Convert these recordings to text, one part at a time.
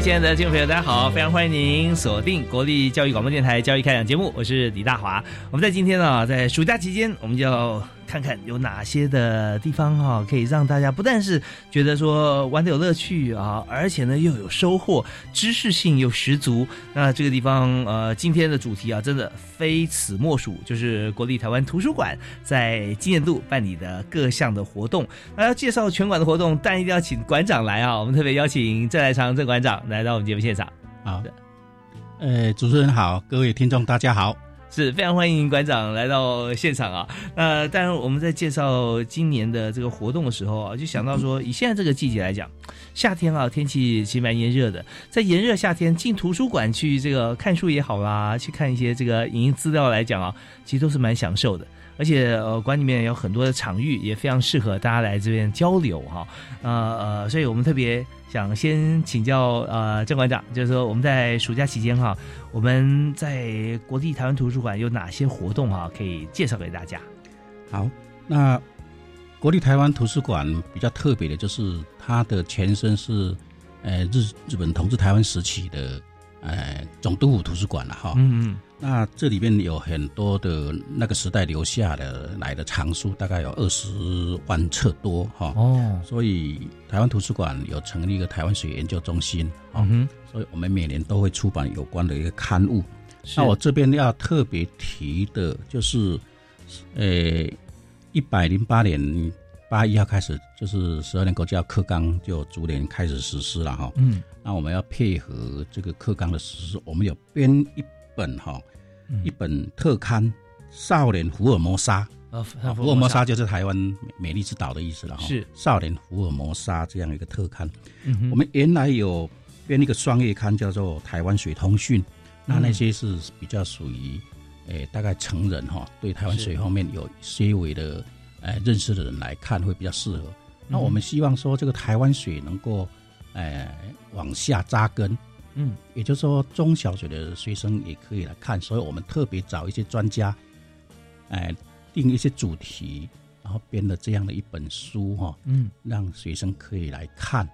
亲爱的听众朋友，大家好！非常欢迎您锁定国立教育广播电台《教育开讲》节目，我是李大华。我们在今天呢，在暑假期间，我们就。看看有哪些的地方哈，可以让大家不但是觉得说玩的有乐趣啊，而且呢又有收获，知识性又十足。那这个地方呃，今天的主题啊，真的非此莫属，就是国立台湾图书馆在今年度办理的各项的活动。那要介绍全馆的活动，但一定要请馆长来啊！我们特别邀请郑来长郑馆长来到我们节目现场。好的，呃，主持人好，各位听众大家好。是非常欢迎馆长来到现场啊！那当然，我们在介绍今年的这个活动的时候啊，就想到说，以现在这个季节来讲，夏天啊，天气其实蛮炎热的，在炎热夏天进图书馆去这个看书也好啦，去看一些这个影音资料来讲啊，其实都是蛮享受的。而且呃，馆里面有很多的场域，也非常适合大家来这边交流哈。呃呃，所以我们特别想先请教呃郑馆长，就是说我们在暑假期间哈，我们在国立台湾图书馆有哪些活动哈，可以介绍给大家？好，那国立台湾图书馆比较特别的就是它的前身是呃日日本统治台湾时期的呃总督府图书馆了哈。嗯嗯。那这里面有很多的那个时代留下的来的藏书，大概有二十万册多哈。哦，所以台湾图书馆有成立一个台湾水研究中心啊。嗯，所以我们每年都会出版有关的一个刊物。那我这边要特别提的就是，呃，一百零八年八月一号开始，就是十二年国教课纲就逐年开始实施了哈。嗯，那我们要配合这个课纲的实施，我们有编一。本哈，一本特刊《少年福尔摩沙》啊，福尔摩沙就是台湾美丽之岛的意思了哈。是《少年福尔摩沙》这样一个特刊。嗯我们原来有编一个双月刊，叫做《台湾水通讯》，那那些是比较属于诶，大概成人哈，对台湾水方面有些微的诶认识的人来看会比较适合。那我们希望说，这个台湾水能够呃往下扎根。嗯，也就是说，中小学的学生也可以来看，所以我们特别找一些专家，哎，定一些主题，然后编了这样的一本书哈，嗯，让学生可以来看，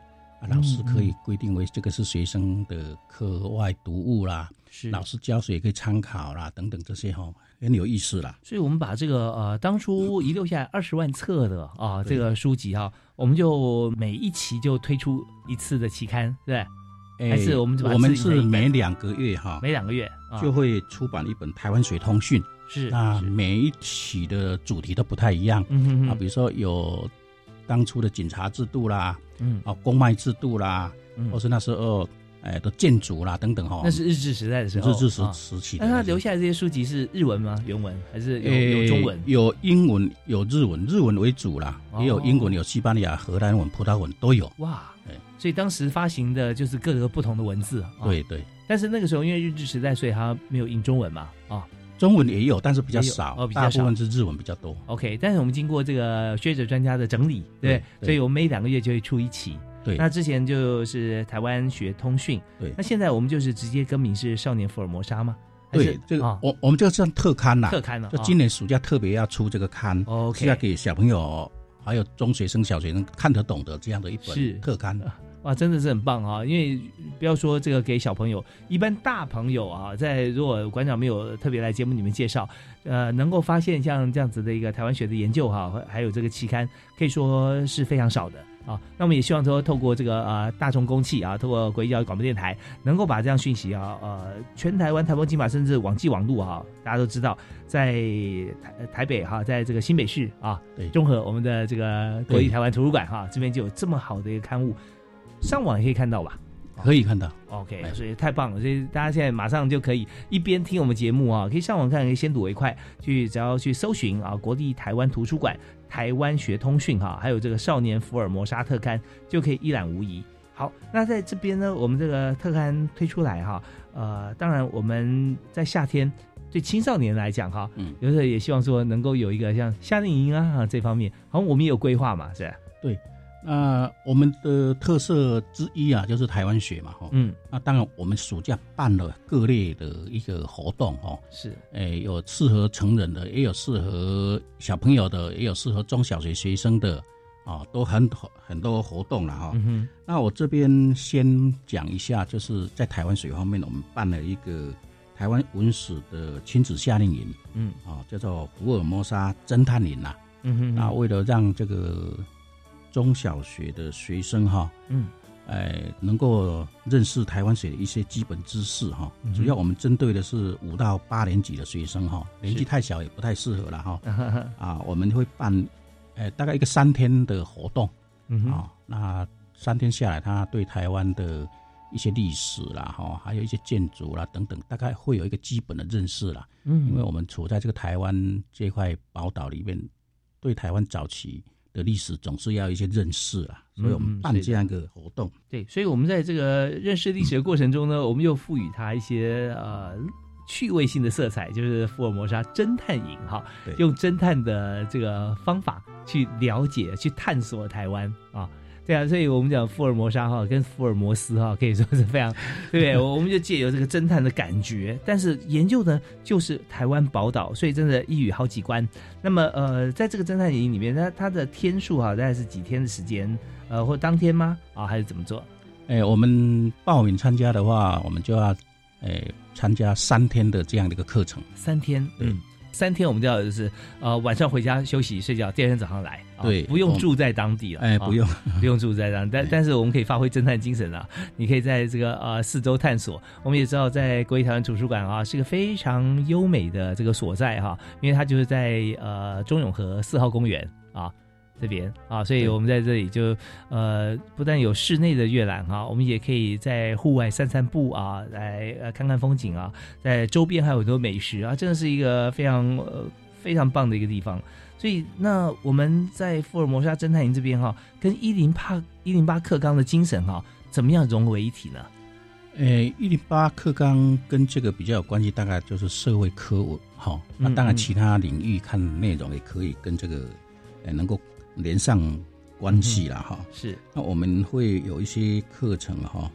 啊，老师可以规定为这个是学生的课外读物啦，是老师教学也可以参考啦，等等这些哈，很有意思啦。所以我们把这个呃当初遗留下来二十万册的啊这个书籍哈，我们就每一期就推出一次的期刊，对。还是我们我们是每两个月哈，每两个月就会出版一本《台湾水通讯》。是那每一期的主题都不太一样。嗯哼啊，比如说有当初的警察制度啦，嗯啊，公卖制度啦，或是那时候哎的建筑啦等等哈。那是日治时代的时候，日治时时期。那他留下来这些书籍是日文吗？原文还是有有中文？有英文，有日文，日文为主啦，也有英文，有西班牙、荷兰文、葡萄文都有。哇。所以当时发行的就是各个不同的文字，对对。但是那个时候因为日治时代，所以它没有印中文嘛，啊，中文也有，但是比较少，哦，大部分是日文比较多。OK，但是我们经过这个学者专家的整理，对，所以我们每两个月就会出一期。对，那之前就是台湾学通讯，对，那现在我们就是直接更名是少年福尔摩沙吗？对，这个我我们这个算特刊呐，特刊了，就今年暑假特别要出这个刊，OK，要给小朋友还有中学生、小学生看得懂的这样的一本特刊的。哇，真的是很棒啊！因为不要说这个给小朋友，一般大朋友啊，在如果馆长没有特别来节目里面介绍，呃，能够发现像这样子的一个台湾学的研究哈，还有这个期刊，可以说是非常少的。啊。那我们也希望说，透过这个呃大众公器啊，透过国际教育广播电台，能够把这样讯息啊，呃，全台湾台风金马，甚至网际网路啊，大家都知道，在台台北哈，在这个新北市啊，对综合我们的这个国际台湾图书馆哈，这边就有这么好的一个刊物，上网也可以看到吧？可以看到。OK，哎所以太棒了，所以大家现在马上就可以一边听我们节目啊，可以上网看，可以先睹为快，去只要去搜寻啊，国立台湾图书馆、台湾学通讯哈，还有这个少年福尔摩沙特刊，就可以一览无遗。好，那在这边呢，我们这个特刊推出来哈，呃，当然我们在夏天对青少年来讲哈，嗯有时候也希望说能够有一个像夏令营啊啊这方面，好像我们也有规划嘛，是吧？那我们的特色之一啊，就是台湾学嘛，哈。嗯，那当然，我们暑假办了各类的一个活动，哦，是，诶，有适合成人的，也有适合小朋友的，也有适合中小学学生的，啊，都很很多活动了哈。嗯哼，那我这边先讲一下，就是在台湾水方面，我们办了一个台湾文史的亲子夏令营，嗯。啊，叫做福尔摩沙侦探营呐、嗯哼，那为了让这个中小学的学生哈，嗯哎，能够认识台湾水的一些基本知识哈，主要我们针对的是五到八年级的学生哈，年纪太小也不太适合了哈。啊，我们会办，呃，大概一个三天的活动嗯，啊。那三天下来，他对台湾的一些历史啦，哈，还有一些建筑啦等等，大概会有一个基本的认识啦。嗯，因为我们处在这个台湾这块宝岛里面，对台湾早期的历史总是要一些认识啊，所以我嗯们办这样一个活动。对，所以我们在这个认识历史的过程中呢，我们又赋予它一些呃趣味性的色彩，就是福尔摩沙侦探营哈对，用侦探的这个方法去了解、去探索台湾啊。对啊，所以我们讲福尔摩沙哈跟福尔摩斯哈，可以说是非常，对 不对？我我们就借由这个侦探的感觉，但是研究呢就是台湾宝岛，所以真的一语好几关。那么呃，在这个侦探营里面，它它的天数哈大概是几天的时间？呃，或当天吗？啊，还是怎么做？哎、我们报名参加的话，我们就要，哎、参加三天的这样的一个课程。三天，嗯，三天我们叫就是呃晚上回家休息睡觉，第二天早上来，啊对不用住在当地了，哎、啊不用，不用住在当地，但但是我们可以发挥侦探精神啊，你可以在这个呃四周探索。我们也知道，在国立台湾图书馆啊是个非常优美的这个所在哈、因为它就是在呃中永和四号公园啊。这边啊，所以我们在这里就呃，不但有室内的阅览哈、我们也可以在户外散散步啊，来呃看看风景啊，在周边还有很多美食啊，真的是一个非常呃非常棒的一个地方。所以，那我们在福尔摩沙侦探营这边哈、跟一零八一零八克刚的精神哈、怎么样融为一体呢？诶，一零八课纲跟这个比较有关系，大概就是社会科文哈。那当然，嗯其他领域看内容也可以跟这个，呃，能够连上关系了哈。是，那我们会有一些课程哈，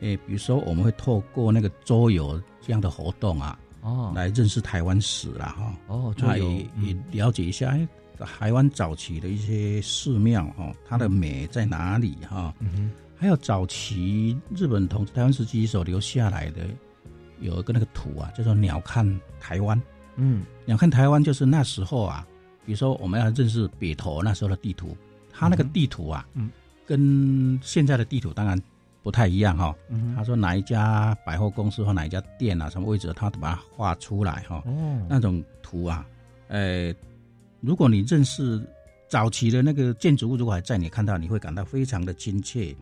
诶，比如说我们会透过那个桌游这样的活动啊，哦，来认识台湾史了哈。哦，桌游那也也了解一下，哎，台湾早期的一些寺庙哈，它的美在哪里哈？嗯哼，还有早期日本统治台湾时期所留下来的有一个那个图啊，叫做“鸟瞰台湾”。嗯鸟瞰台湾就是那时候啊，比如说我们要认识北投那时候的地图，它那个地图啊，嗯，跟现在的地图当然不太一样哈、他说哪一家百货公司或哪一家店啊，什么位置，他把它画出来哈、哦，那种图啊，呃，如果你认识早期的那个建筑物，如果还在，你看到你会感到非常的亲切。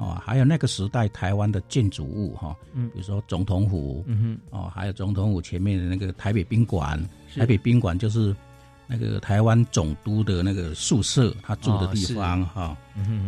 哦。还有那个时代台湾的建筑物哈、嗯。比如说总统府嗯哦，还有总统府前面的那个台北宾馆，台北宾馆就是那个台湾总督的那个宿舍，他住的地方哈、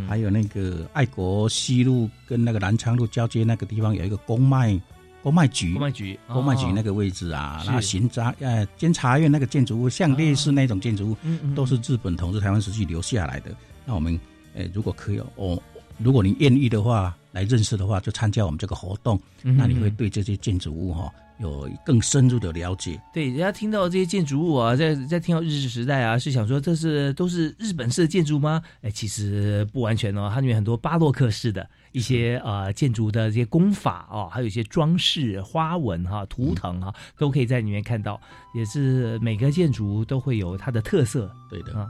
还有那个爱国西路跟那个南昌路交接那个地方有一个公卖公卖局，公卖局，公卖局那个，位置啊，是那刑察呃监察院那个建筑物，像类似那种建筑物，都是日本统治台湾时期留下来的。那我们呃如果可以哦，如果你愿意的话，来认识的话，就参加我们这个活动，那你会对这些建筑物哈、有更深入的了解。对，人家听到这些建筑物啊，在在听到日治时代啊，是想说这是都是日本式的建筑吗？哎，其实不完全哦，它里面很多巴洛克式的一些呃建筑的这些工法哦，还有一些装饰、花纹哈、图腾哈，都可以在里面看到。也是每个建筑都会有它的特色。对的，啊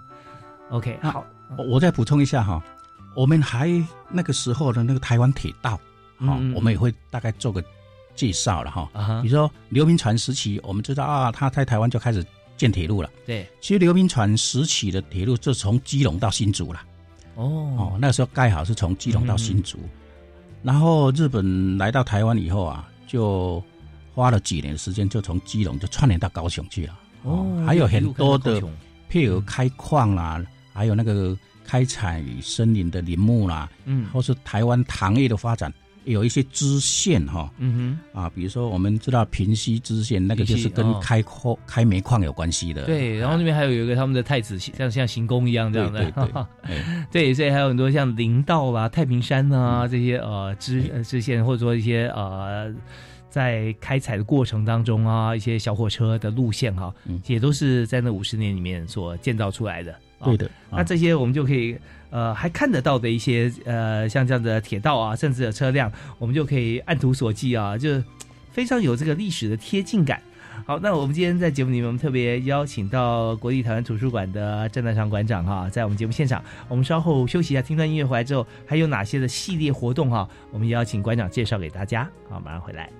OK，好，我我再补充一下哈，我们还那个时候的那个台湾铁道，好、我们也会大概做个介绍了哈。啊哈。比，如说刘铭传时期，我们知道啊，他在台湾就开始建铁路了。对，其实刘铭传时期的铁路就从基隆到新竹了。哦，哦，那时候盖好是从基隆到新竹，然后日本来到台湾以后啊，就花了几年的时间，就从基隆就串联到高雄去了。哦，还有很多的高雄。配合开矿啦，还有那个开采森林的林木啦，嗯。或是台湾糖业的发展，有一些支线哈嗯哼。啊，比如说我们知道平西支线，那个就是跟哦。开矿、开煤矿有关系的。对，然后那边还有一个他们的太子像像行宫一样这样的，对对对 哎对，所以还有很多像林道啦、太平山啊、这些呃支呃支线，或者说一些呃在开采的过程当中啊，一些小火车的路线哈、嗯。也都是在那五十年里面所建造出来的。啊对的。那这些我们就可以呃还看得到的一些呃像这样的铁道啊，甚至有车辆，我们就可以按图索骥啊，就非常有这个历史的贴近感。好，那我们今天在节目里面，我们特别邀请到国立台湾图书馆的郑南长馆长哈，在我们节目现场。我们稍后休息一下，听段音乐回来之后，还有哪些的系列活动哈？我们邀请馆长介绍给大家。好，马上回来。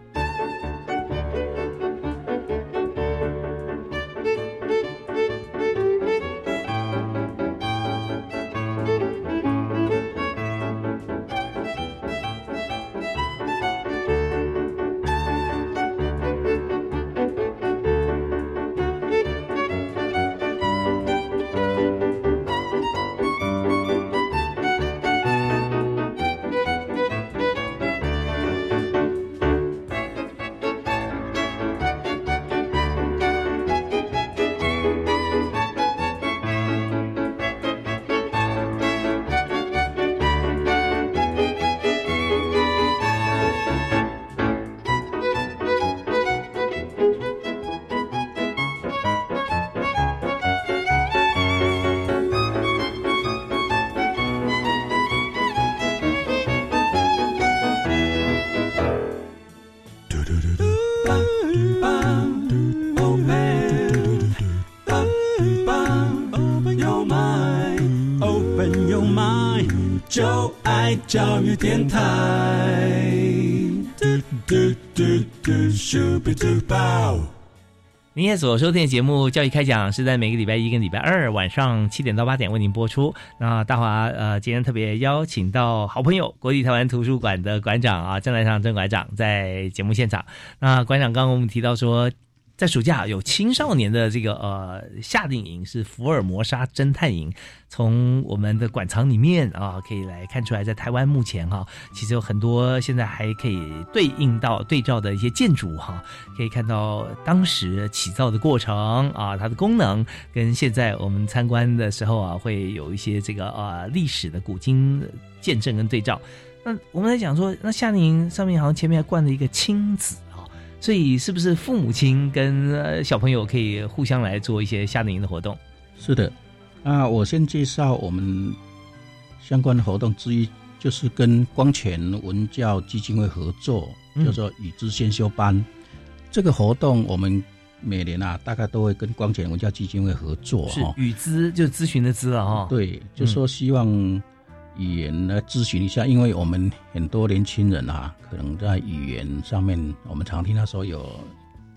爱教育电台。嘟嘟嘟嘟咻比嘟爆。您现在所收听的节目《教育开讲》是在每个礼拜一跟礼拜二晚上七点到八点为您播出。那大华呃，今天特别邀请到好朋友国立台湾图书馆的馆长啊，郑来上郑馆长在节目现场。那馆长刚刚我们提到说，在暑假有青少年的这个呃夏令营是福尔摩沙侦探营，从我们的馆藏里面啊可以来看出来，在台湾目前哈、其实有很多现在还可以对应到对照的一些建筑哈、可以看到当时起造的过程啊，它的功能跟现在我们参观的时候啊，会有一些这个呃历史的古今见证跟对照。那我们在讲说，那夏令营上面好像前面还灌了一个亲子，所以是不是父母亲跟呃小朋友可以互相来做一些夏令营的活动？是的，啊，我先介绍我们相关的活动之一，就是跟光泉文教基金会合作，嗯叫做与之先修班。这个活动我们每年啊，大概都会跟光泉文教基金会合作是哈。语资，就是咨询的资了哈。，对，就说希望语言来咨询一下，因为我们很多年轻人啊，可能在语言上面，我们常听到说有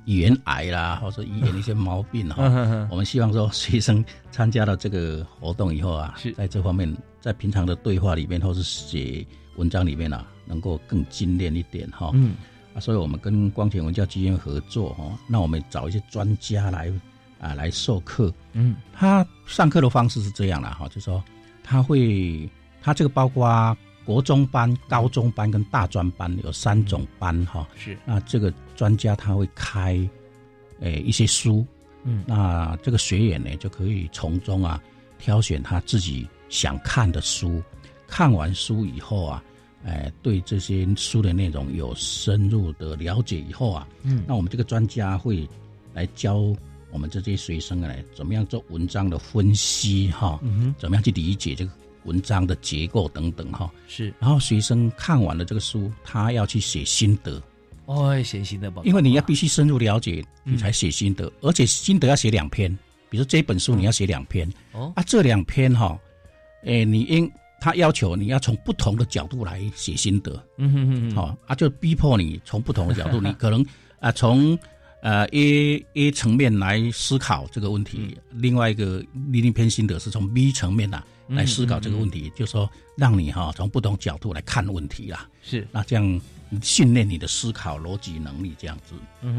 语言癌啦，或者语言的一些毛病哈。我们希望说，学生参加了这个活动以后啊，是在这方面，在平常的对话里面或是写文章里面啊，能够更精炼一点哈。嗯啊，所以我们跟光前文教基金合作哈，那我们找一些专家来啊来授课。嗯他上课的方式是这样啦哈，就说他会，他这个包括国中班、高中班跟大专班有三种班哈。是。那这个专家他会开，诶、一些书，嗯。那这个学员呢就可以从中啊挑选他自己想看的书，看完书以后啊，诶、对这些书的内容有深入的了解以后啊，嗯。那我们这个专家会来教我们这些学生呢，怎么样做文章的分析哈，嗯哼。怎么样去理解这个文章的结构等等哈。是。然后学生看完了这个书，他要去写心得，哦，写心得吧，因为你要必须深入了解，嗯你才写心得，而且心得要写两篇。比如说这本书你要写两篇，哦。啊，这两篇哈，诶，你应他要求你要从不同的角度来写心得，嗯哼哼哼，好、啊，就逼迫你从不同的角度，你可能啊从呃 A A 层面来思考这个问题，另外一个另一篇心得是从 B 层面呐、来思考这个问题，就说让你哈、从不同角度来看问题啦，是，那这样训练你的思考逻辑能力，这样子，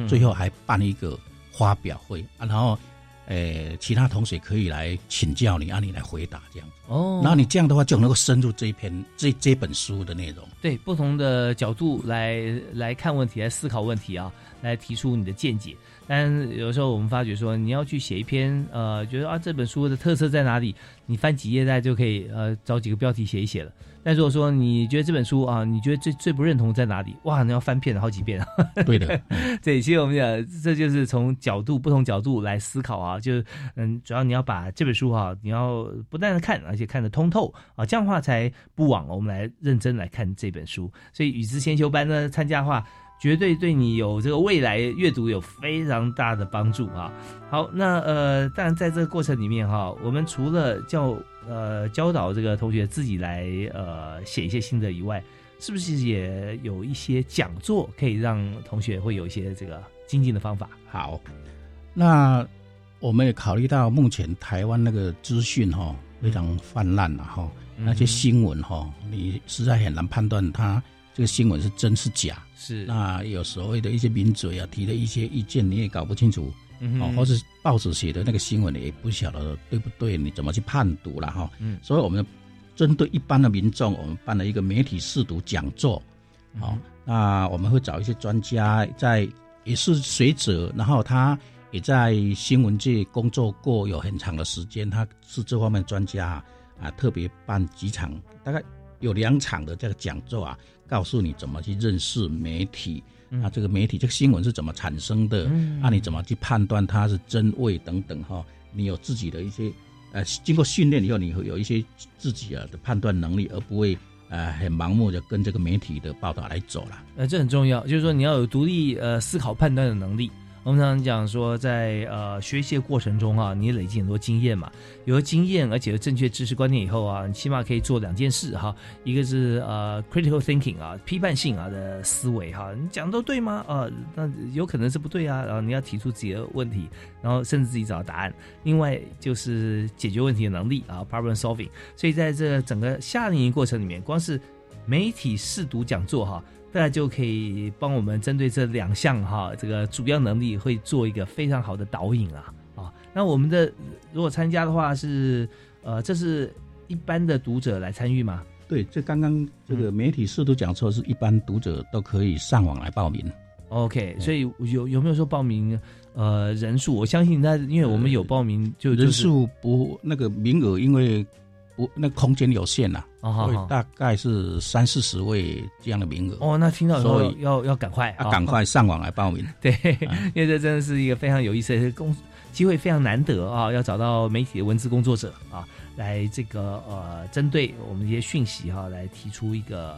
最后还办一个发表会啊，然后。呃，其他同学可以来请教你，让、你来回答这样子。哦，然后你这样的话，就能够深入这一篇这这本书的内容。对不同的角度来来看问题，来思考问题啊，来提出你的见解。但有时候我们发觉说，你要去写一篇，呃，觉得啊这本书的特色在哪里，你翻几页大家就可以，呃，找几个标题写一写了。但如果说你觉得这本书啊，你觉得最最不认同在哪里，哇，你要翻遍了好几遍啊。对的，对，其实我们讲，这就是从角度不同角度来思考啊，就是嗯，主要你要把这本书哈、你要不断的看，而且看得通透啊，这样的话才不枉我们来认真来看这本书。所以与之先修班呢，参加的话，绝对对你有这个未来阅读有非常大的帮助啊。好，那呃，当然在这个过程里面哈、我们除了教呃教导这个同学自己来呃写一些心得以外，是不是也有一些讲座可以让同学会有一些这个精进的方法？好，那我们也考虑到目前台湾那个资讯哈非常泛滥了哈，那些新闻哈，你实在很难判断它这个新闻是真是假。是那有所谓的一些名嘴啊提的一些意见，你也搞不清楚哦，嗯哼或是报纸写的那个新闻，也不晓得对不对，你怎么去判读了哈？嗯所以我们针对一般的民众，我们办了一个媒体试读讲座，好、那我们会找一些专家在也是学者，然后他也在新闻界工作过有很长的时间，他是这方面专家啊，啊特别办几场，大概有两场的这个讲座啊，告诉你怎么去认识媒体。啊，这个媒体这个新闻是怎么产生的？嗯啊，你怎么去判断它是真伪等等哈？你有自己的一些呃，经过训练以后，你会有一些自己啊的判断能力，而不会呃很盲目的跟这个媒体的报道来走了。呃，这很重要，就是说你要有独立呃思考判断的能力。我们常常讲说在，呃学习的过程中啊，你累积很多经验嘛，有了经验，而且有正确知识观念以后啊，你起码可以做两件事哈，一个是呃 critical thinking 啊，批判性啊的思维哈，你讲的都对吗？呃，那有可能是不对啊，然后你要提出自己的问题，然后甚至自己找到答案。另外就是解决问题的能力啊，problem solving。所以在这整个夏令营过程里面，光是媒体试读讲座哈。大家就可以帮我们针对这两项哈，这个主要能力会做一个非常好的导引啊啊。那我们的如果参加的话是呃，这是一般的读者来参与吗？对，这刚刚这个媒体试图讲错是一般读者都可以上网来报名。OK，所以有有没有说报名呃人数？我相信那因为我们有报名就人数不那个名额，因为不那空间有限呐、哦大概是三四十位这样的名额。哦，那听到以后要要赶快啊，赶快上网来报名。对，因为这真的是一个非常有意思的工机会，非常难得啊！要找到媒体的文字工作者啊，来这个呃，针对我们一些讯息哈、来提出一个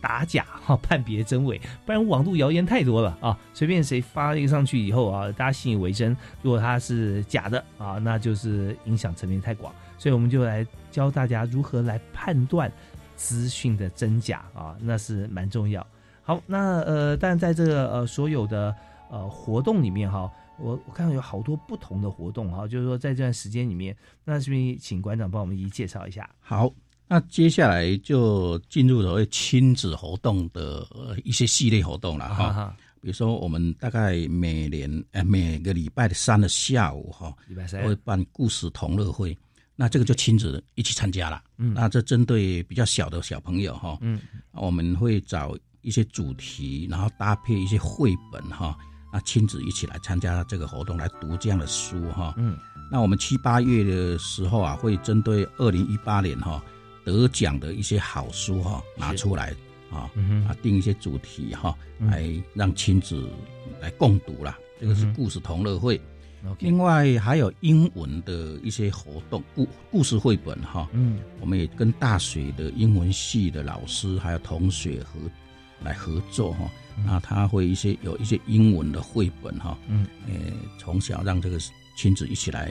打假哈、判别真伪，不然网络谣言太多了啊！随便谁发一个上去以后啊，大家信以为真，如果他是假的啊，那就是影响层面太广，所以我们就来教大家如何来判断资讯的真假啊，那是蛮重要。好，那呃，但在这个呃所有的呃活动里面哈，我我看到有好多不同的活动哈，就是说在这段时间里面，那是不是请馆长帮我们一一介绍一下？好，那接下来就进入所谓亲子活动的呃一些系列活动了哈。哈，比如说，我们大概每年呃每个礼拜的三的下午哈，礼拜三会办故事同乐会。那这个就亲子一起参加了。嗯那这针对比较小的小朋友哈，嗯，我们会找一些主题，然后搭配一些绘本哈，啊，亲子一起来参加这个活动，来读这样的书哈。嗯，那我们七八月的时候啊，会针对二零一八年哈得奖的一些好书哈拿出来啊嗯啊定一些主题哈，嗯来让亲子来共读啦。这个是故事同乐会。另外还有英文的一些活动，故故事绘本哈，嗯我们也跟大学的英文系的老师还有同学合来合作哈，那他会一些有一些英文的绘本哈，嗯，呃，从小让这个亲子一起来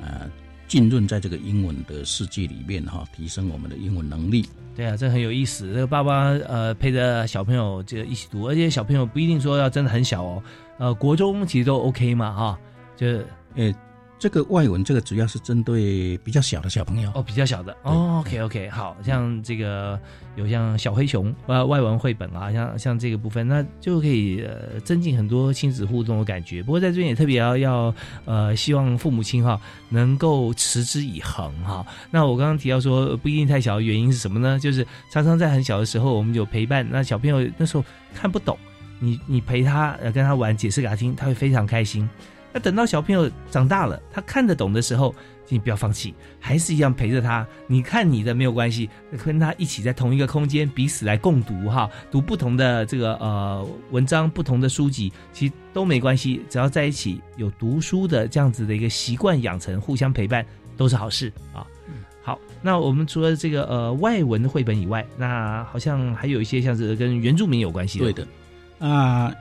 呃浸润在这个英文的世界里面哈，提升我们的英文能力。对啊，这很有意思。这个爸爸呃陪着小朋友这个一起读，而且小朋友不一定说要真的很小哦，呃，国中其实都 OK 嘛哈，就诶，这个外文这个主要是针对比较小的小朋友哦比较小的哦，OK OK，好像这个有像小黑熊呃外文绘本啊，像像这个部分，那就可以呃增进很多亲子互动的感觉。不过在这边也特别要要呃希望父母亲哈能够持之以恒哈。那我刚刚提到说不一定太小的原因是什么呢？就是常常在很小的时候我们有陪伴，那小朋友那时候看不懂，你你陪他呃跟他玩，解释给他听，他会非常开心。那等到小朋友长大了，他看得懂的时候，你不要放弃，还是一样陪着他。你看你的没有关系，跟他一起在同一个空间，彼此来共读哈，读不同的这个呃文章，不同的书籍，其实都没关系。只要在一起有读书的这样子的一个习惯养成，互相陪伴都是好事啊。好，那我们除了这个呃外文的绘本以外，那好像还有一些像是跟原住民有关系的。对的，啊、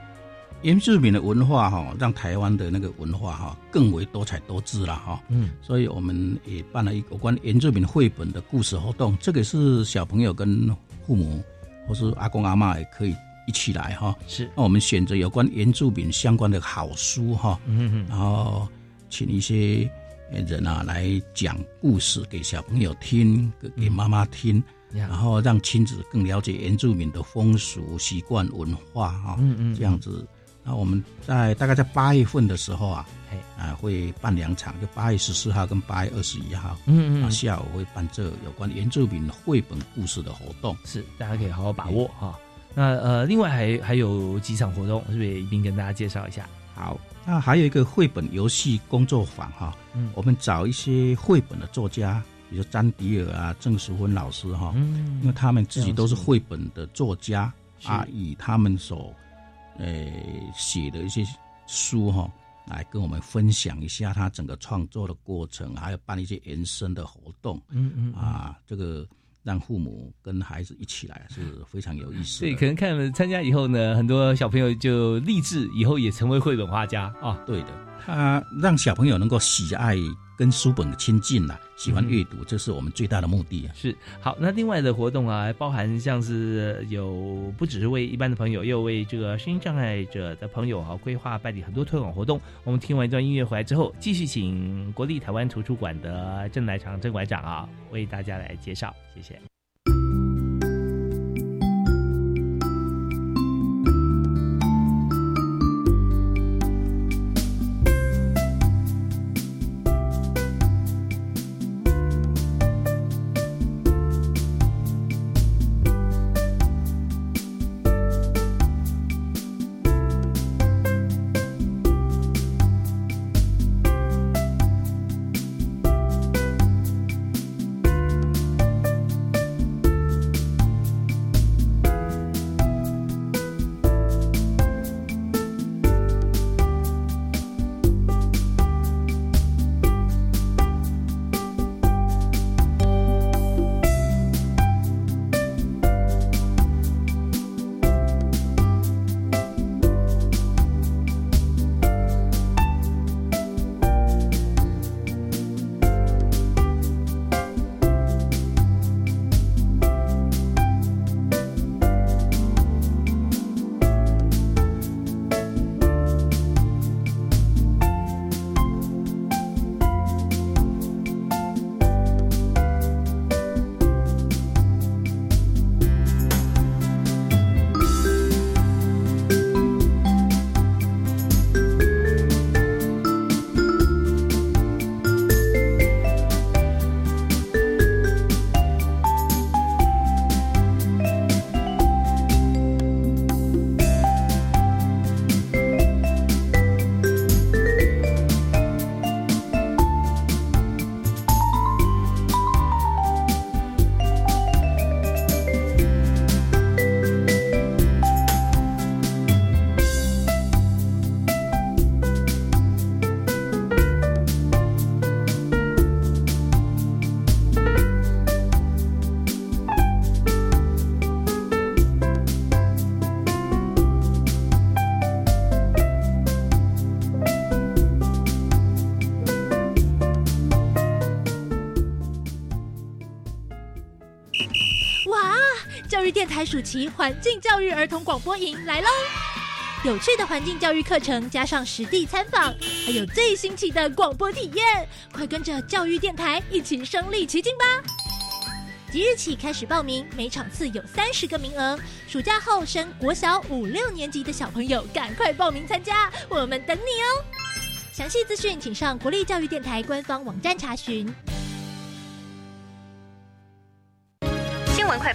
原住民的文化哈，让台湾的那个文化哈更为多彩多姿了哈。嗯，所以我们也办了一个有关原住民绘本的故事活动，这个是小朋友跟父母或是阿公阿妈也可以一起来哈。是，那我们选择有关原住民相关的好书哈，嗯嗯然后请一些呃人啊来讲故事给小朋友听，给给妈妈听。嗯然后让亲子更了解原住民的风俗习惯文化哈、嗯嗯这样子。那我们在大概在八月份的时候啊，嘿。啊会办两场，就八月十四号跟八月二十一号，啊嗯嗯，下午会办这有关原住民绘本故事的活动。是，大家可以好好把握哈。那呃，另外还还有几场活动，是不是也一并跟大家介绍一下？好，那还有一个绘本游戏工作坊哈，嗯。我们找一些绘本的作家，比如詹迪尔啊、郑淑芬老师哈，嗯。因为嗯，他们自己都是绘本的作家啊，以他们所呃写的一些书哈，来跟我们分享一下他整个创作的过程，还有办一些延伸的活动嗯嗯啊。啊，这个让父母跟孩子一起来是非常有意思对，的。可能看了参加以后呢，很多小朋友就立志以后也成为绘本画家啊。对的，他让小朋友能够喜爱跟书本亲近啊，喜欢阅读，这是我们最大的目的啊。是好，那另外的活动啊，包含像是有不只是为一般的朋友，也有为这个声音障碍者的朋友啊、规划办理很多推广活动。我们听完一段音乐回来之后，继续请国立台湾图书馆的郑来长郑馆长啊，为大家来介绍，谢谢。暑期环境教育儿童广播营来喽！有趣的环境教育课程，加上实地参访，还有最新奇的广播体验，快跟着教育电台一起身临其境吧！即日起开始报名，每场次有三十个名额。暑假后升国小五六年级的小朋友，赶快报名参加，我们等你哦！详细资讯请上国立教育电台官方网站查询。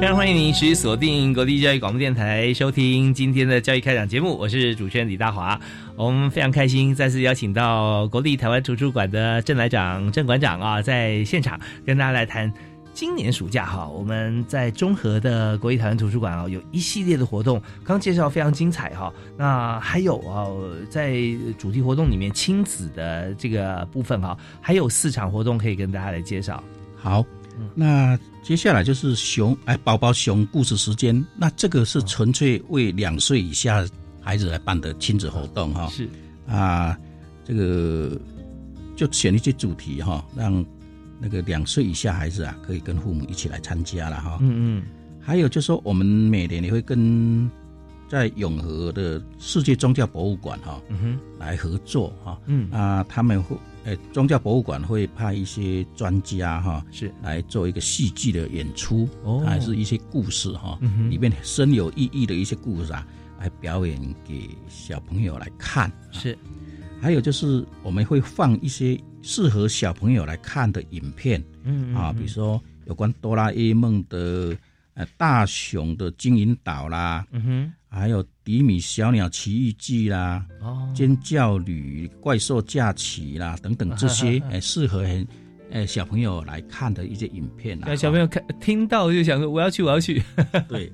非常欢迎您持续锁定国立教育广播电台，收听今天的教育开讲节目。我是主持人李大华。我们非常开心，再次邀请到国立台湾图书馆的郑来长、郑馆长啊，在现场跟大家来谈今年暑假哈，我们在中和的国立台湾图书馆啊，有一系列的活动，刚介绍非常精彩哈。那还有啊，在主题活动里面亲子的这个部分哈，还有四场活动可以跟大家来介绍。好，那接下来就是熊哎宝宝熊故事时间，那这个是纯粹为两岁以下孩子来办的亲子活动哈。是啊，这个就选一些主题哈，让那个两岁以下孩子啊可以跟父母一起来参加了哈。嗯嗯。还有就是说，我们每年也会跟在永和的世界宗教博物馆哈，嗯哼，来合作哈。嗯啊，他们会。呃，宗教博物馆会派一些专家哈，是。来做一个戏剧的演出，哦，还是一些故事哈，嗯里面深有意义的一些故事啊，来表演给小朋友来看。是，还有就是我们会放一些适合小朋友来看的影片，嗯啊，比如说有关哆啦 A 梦的呃大雄的金银岛啦，嗯哼。还有迪米小鸟奇遇记啦，哦，尖叫旅怪兽假期啦等等这些，哎，适合很，哎小朋友来看的一些影片啊。小朋友看听到就想说我要去，我要去。对。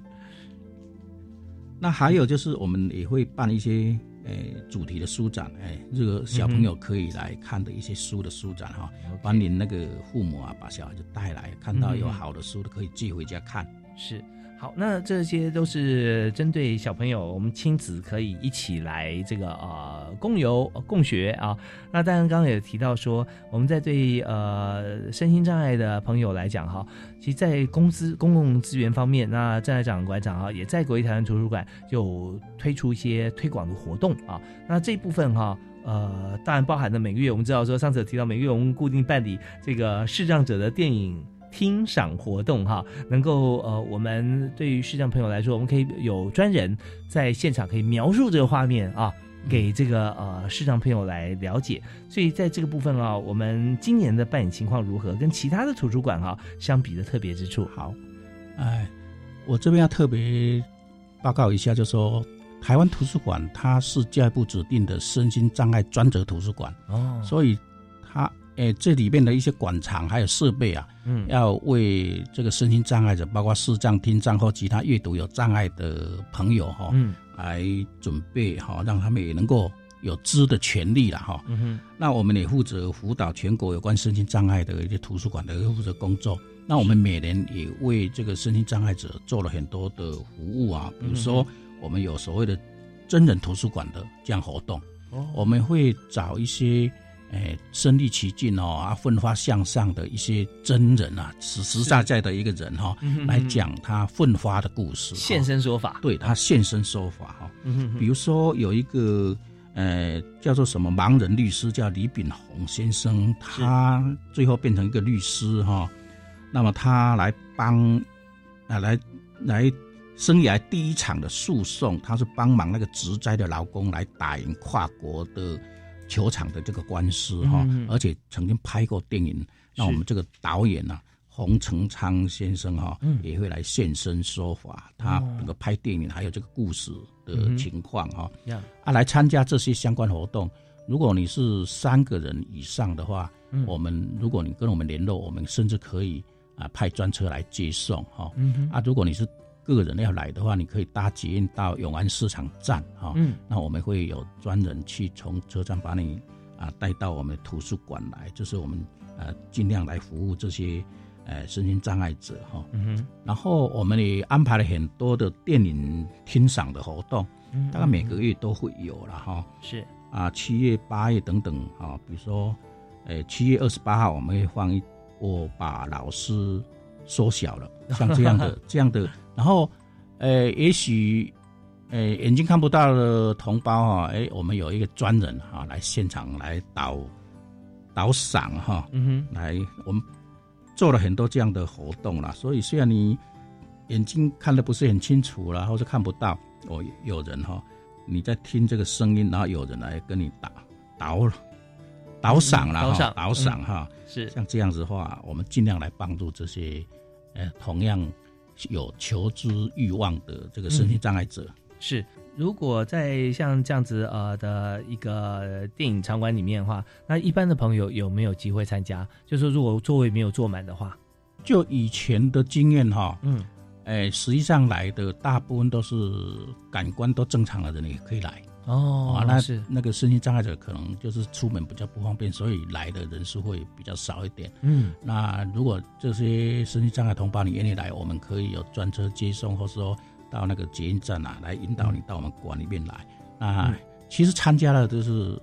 那还有就是我们也会办一些，哎，主题的书展，哎，这个小朋友可以来看的一些书的书展哈，帮您那个父母啊把小孩子带来，看到有好的书的可以寄回家看。是。好，那这些都是针对小朋友，我们亲子可以一起来这个呃共游共学啊。那当然，刚刚也提到说，我们在对呃身心障碍的朋友来讲哈，其实，在公资公共资源方面，那郑来长馆长啊，也在国立台湾图书馆就推出一些推广的活动啊。那这部分哈，呃，当然包含的每个月，我们知道说上次有提到每个月我们固定办理这个视障者的电影。听赏活动哈，能够呃，我们对于视障朋友来说，我们可以有专人在现场可以描述这个画面啊，给这个呃视障朋友来了解。所以在这个部分啊，我们今年的扮演情况如何？跟其他的图书馆哈相比的特别之处？好，哎，我这边要特别报告一下，就说台湾图书馆它是教育部指定的身心障碍专责图书馆哦，所以它诶，这里面的一些馆藏还有设备啊，嗯。要为这个身心障碍者，包括视障、听障或其他阅读有障碍的朋友哈、嗯来准备哈、让他们也能够有知的权利了哈、嗯哼，那我们也负责辅导全国有关身心障碍的一些图书馆的负责工作。那我们每年也为这个身心障碍者做了很多的服务啊，比如说我们有所谓的真人图书馆的这样活动，哦。我们会找一些诶身历其境哦啊奋发向上的一些真人啊，实实在在的一个人哈、来讲他奋发的故事，现身说法，对他现身说法哈、比如说有一个呃叫做什么盲人律师，叫李炳宏先生，他最后变成一个律师哈、那么他来帮啊来来生涯第一场的诉讼，他是帮忙那个植栽的劳工来打赢跨国的球场的这个官司哈、嗯而且曾经拍过电影。那我们这个导演呢、洪成昌先生哈、嗯。也会来现身说法，他哦。这个拍电影还有这个故事的情况哈、呀。啊，来参加这些相关活动。如果你是三个人以上的话，嗯。我们如果你跟我们联络，我们甚至可以啊派专车来接送哈、嗯啊，如果你是个人要来的话，你可以搭捷运到永安市场站哈、嗯。那我们会有专人去从车站把你啊带到我们图书馆来，就是我们呃尽量来服务这些呃身心障碍者哈、嗯哼，然后我们也安排了很多的电影欣赏的活动，嗯。大概每个月都会有了哈。是。啊，七月、八月等等啊，比如说，呃，七月二十八号我们会放一，我把老师缩小了，像这样的 这样的，然后，呃，也许，呃，眼睛看不到的同胞哈、哎，我们有一个专人哈、来现场来导导赏哈、嗯哼。来我们做了很多这样的活动啦，所以虽然你眼睛看的不是很清楚啦，或是看不到，哦，有人哈、你在听这个声音，然后有人来跟你导导导赏啦，哈导赏导赏嗯哈，是。像这样子的话，我们尽量来帮助这些呃同样有求知欲望的这个身心障碍者。是，如果在像这样子呃的一个电影场馆里面的话，那一般的朋友有没有机会参加？就是如果座位没有坐满的话，就以前的经验哈，嗯，哎，实际上来的大部分都是感官都正常的人也可以来。哦啊，那是那个身心障碍者可能就是出门比较不方便，所以来的人数会比较少一点。嗯，那如果这些身心障碍同胞你愿意来，我们可以有专车接送，或是说到那个捷运站啊，来引导你到我们馆里面来。那、嗯其实参加了就是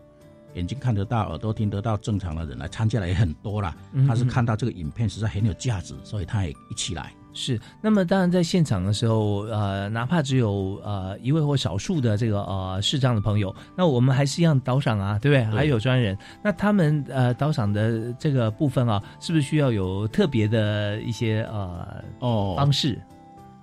眼睛看得到、耳朵听得到正常的人来参加的也很多啦。嗯他是看到这个影片实在很有价值，所以他也一起来。是，那么当然在现场的时候，呃，哪怕只有呃一位或少数的这个呃视障的朋友，那我们还是一样导赏啊，对不对？对。还有专人，那他们呃导赏的这个部分啊，是不是需要有特别的一些呃哦。方式？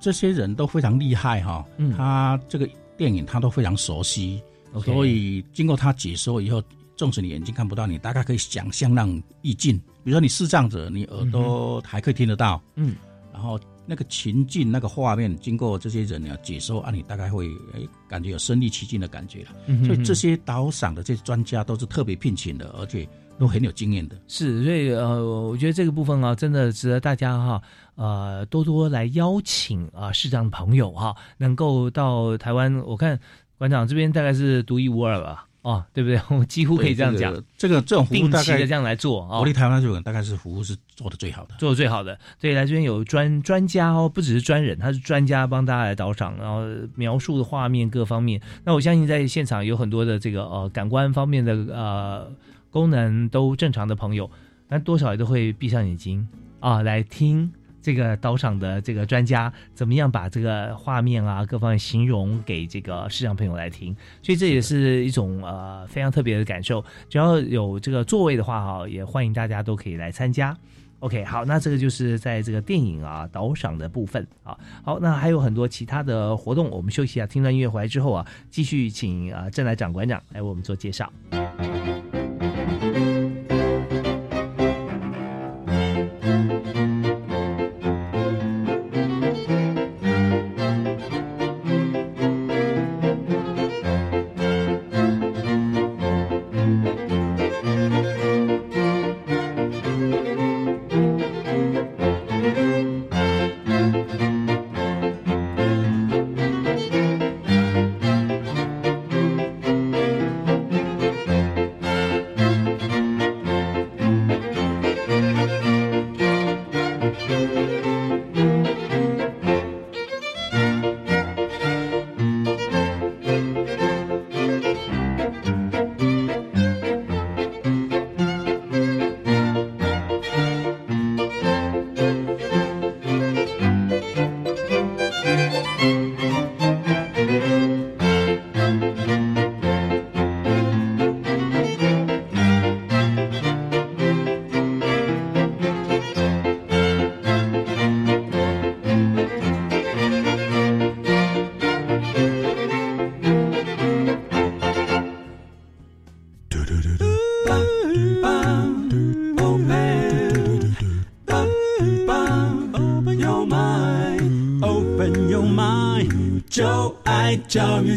这些人都非常厉害哈、嗯。他这个电影他都非常熟悉所以经过他解说以后，纵使你眼睛看不到，你大概可以想象那种意境。比如说你视障者，你耳朵还可以听得到，嗯，然后那个情境、那个画面，经过这些人呢解说啊，你大概会哎感觉有身临其境的感觉了。嗯哼所以这些导赏的这些专家都是特别聘请的，而且都很有经验的。是，所以呃，我觉得这个部分啊，真的值得大家哈，呃，多多来邀请啊，市长的朋友哈，能够到台湾。我看馆长这边大概是独一无二吧，哦，对不对？我们几乎可以这样讲。这个这种服务定大概期的这样来做啊，国立台湾这种大概是服务是做的最好的。做的最好的。对，来这边有专专家哦，不只是专人，他是专家帮大家来导赏，然后描述的画面各方面。那我相信在现场有很多的这个呃感官方面的呃功能都正常的朋友，那多少也都会闭上眼睛啊来听。这个导赏的这个专家怎么样把这个画面啊各方面形容给这个视障朋友来听，所以这也是一种呃非常特别的感受。只要有这个座位的话哈，也欢迎大家都可以来参加。OK，好，那这个就是在这个电影啊导赏的部分啊。好，那还有很多其他的活动，我们休息一下，听段音乐回来之后啊，继续请啊郑来长馆长来为我们做介绍。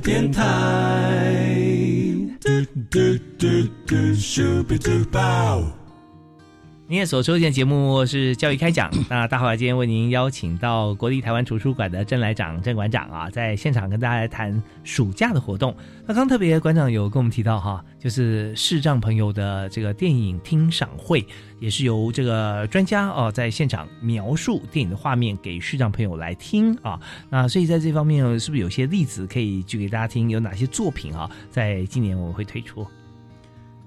电台嘟嘟嘟嘟，咻比嘟包。您也所收听的节目是教育开讲。那大华今天为您邀请到国立台湾图书馆的郑来长郑馆长啊，在现场跟大家来谈暑假的活动。那刚特别馆长有跟我们提到哈，就是视障朋友的这个电影听赏会，也是由这个专家哦在现场描述电影的画面给视障朋友来听啊。那所以在这方面是不是有些例子可以举给大家听？有哪些作品啊，在今年我们会推出？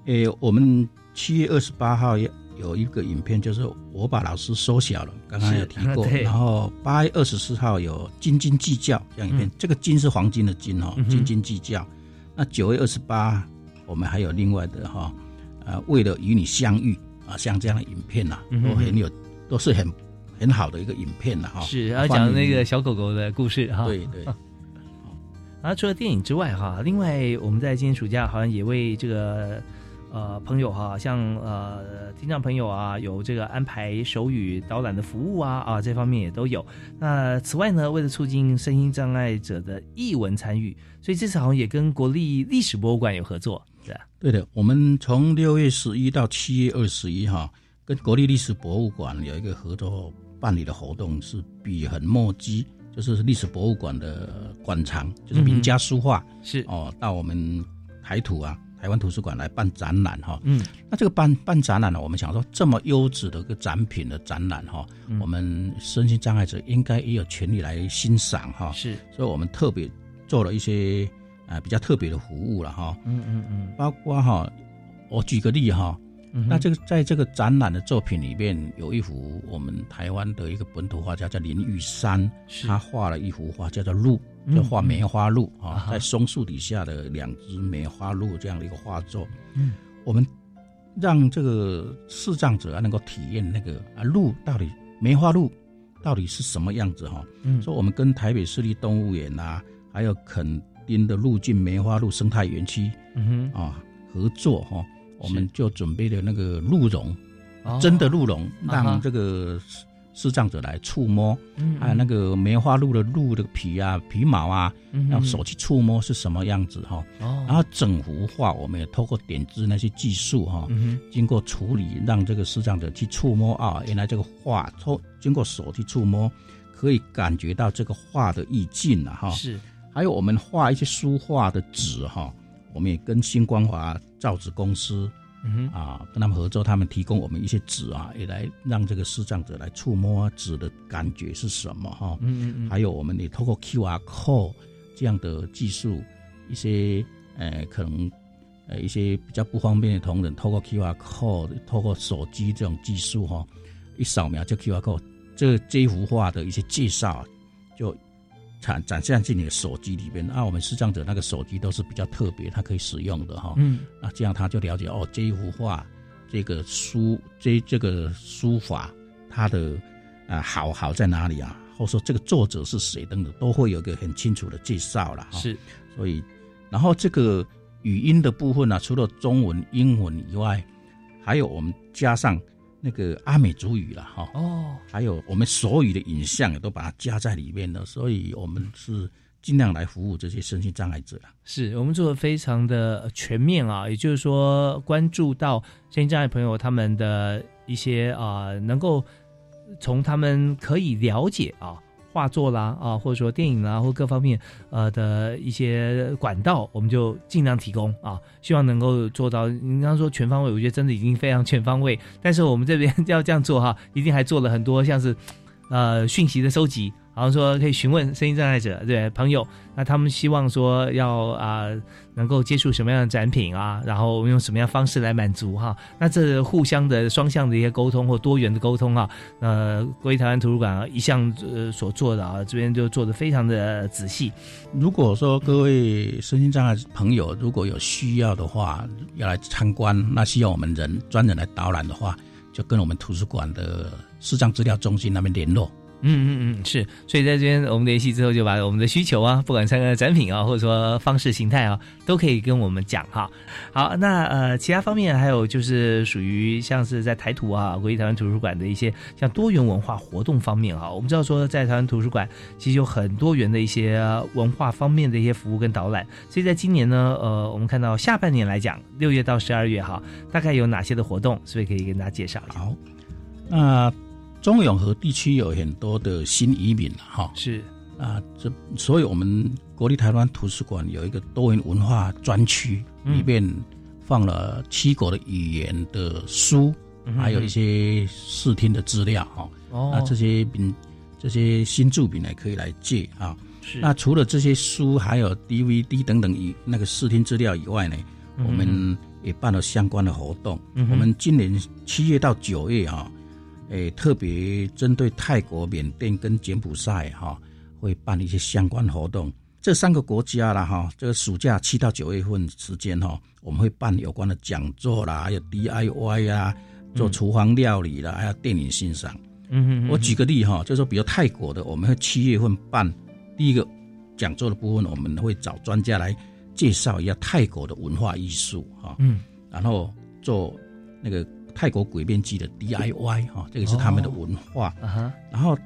诶，我们七月二十八号要。有一个影片，就是我把老师缩小了，刚刚有提过。然后八月二十四号有斤斤计较这样影片，这个斤是黄金的斤哦，斤斤计较。那九月二十八，我们还有另外的哈，呃，为了与你相遇啊，像这样的影片呐，都很有，都是很很好的一个影片了哈。是，然后讲那个小狗狗的故事哈。对对。然 后除了电影之外哈，另外我们在今年暑假好像也为这个。呃，朋友哈，像呃，听障朋友啊，有这个安排手语导览的服务啊，啊，这方面也都有。那此外呢，为了促进身心障碍者的译文参与，所以这次好像也跟国立历史博物馆有合作，对吧？对的，我们从六月十一到七月二十一哈，跟国立历史博物馆有一个合作办理的活动，是笔痕墨迹，就是历史博物馆的馆藏，就是名家书画，是哦，到我们台土啊。台湾图书馆来办展览哈，嗯，那这个办办展览呢，我们想说这么优质的一个展品的展览哈，我们身心障碍者应该也有权利来欣赏哈，是，所以我们特别做了一些呃比较特别的服务了哈，嗯嗯嗯，包括哈，我举个例哈。那这个在这个展览的作品里面，有一幅我们台湾的一个本土画家叫林玉山，他画了一幅画叫做鹿，就画梅花鹿啊，在松树底下的两只梅花鹿这样的一个画作。嗯，我们让这个视障者啊能够体验那个啊鹿到底梅花鹿到底是什么样子哈。嗯，说我们跟台北市立动物园啊，还有垦丁的鹿径梅花鹿生态园区，嗯哼啊合作哈。我们就准备了那个鹿茸，真的鹿茸，让这个视障者来触摸，还有那个梅花鹿的鹿的皮啊、皮毛啊，让手去触摸是什么样子哈。然后整幅画我们也透过点字那些技术哈，经过处理，让这个视障者去触摸啊，原来这个画，透经过手去触摸，可以感觉到这个画的意境了哈。是，还有我们画一些书画的纸哈。我们也跟新光华造纸公司，嗯啊，跟他们合作，他们提供我们一些纸啊，也来让这个视障者来触摸纸的感觉是什么哈。嗯嗯嗯。还有，我们也透过 QR code 这样的技术，一些呃可能呃一些比较不方便的同仁，透过 QR code，透过手机这种技术哈，一扫描就 QR code，这这一幅画的一些介绍就。展展现在你的手机里边，啊，我们视障者那个手机都是比较特别，它可以使用的哈。嗯，那这样他就了解哦，这一幅画，这个书，这这个书法，它的啊好好在哪里啊？或者说这个作者是谁等等，都会有一个很清楚的介绍了哈。是，所以然后这个语音的部分呢，除了中文、英文以外，还有我们加上。那个阿美族语了哈哦，还有我们所有的影像也都把它加在里面了，所以我们是尽量来服务这些身心障碍者是我们做的非常的全面啊，也就是说关注到身心障碍朋友他们的一些啊，能够从他们可以了解啊。画作啦啊，或者说电影啦，或各方面呃的一些管道，我们就尽量提供啊，希望能够做到。你刚刚说全方位，我觉得真的已经非常全方位。但是我们这边 要这样做哈，一定还做了很多像是呃讯息的收集。好像说可以询问声音障碍者对朋友，那他们希望说要啊能够接触什么样的展品啊，然后用什么样方式来满足哈？那这互相的双向的一些沟通或多元的沟通啊，呃，国立台湾图书馆啊一向呃所做的啊，这边就做的非常的仔细。如果说各位身心障碍朋友如果有需要的话，要来参观，那需要我们人专人来导览的话，就跟我们图书馆的视障资料中心那边联络。嗯嗯嗯，是，所以在这边我们联系之后，就把我们的需求啊，不管参观展品啊，或者说方式形态啊，都可以跟我们讲哈。好，那呃，其他方面还有就是属于像是在台图啊，国立台湾图书馆的一些像多元文化活动方面哈，我们知道说在台湾图书馆其实有很多元的一些文化方面的一些服务跟导览，所以在今年呢，呃，我们看到下半年来讲，六月到十二月哈，大概有哪些的活动，是不是可以跟大家介绍一下？好，那。中永和地区有很多的新移民哈，是啊，这所以我们国立台湾图书馆有一个多元文化专区，里面放了七国的语言的书，还有一些视听的资料哈。哦，那这些民这些新作品呢可以来借啊。是。那除了这些书，还有 DVD 等等以那个视听资料以外呢，我们也办了相关的活动。我们今年七月到九月啊。诶，特别针对泰国、缅甸跟柬埔寨哈，会办一些相关活动。这三个国家啦哈，这个暑假七到九月份时间哈，我们会办有关的讲座啦，还有 DIY 啊，做厨房料理啦，还有电影欣赏。嗯嗯。我举个例哈，就说比如泰国的，我们会七月份办第一个讲座的部分，我们会找专家来介绍一下泰国的文化艺术哈。嗯。然后做那个。泰国鬼面记的 DIY 哈，这个是他们的文化。然后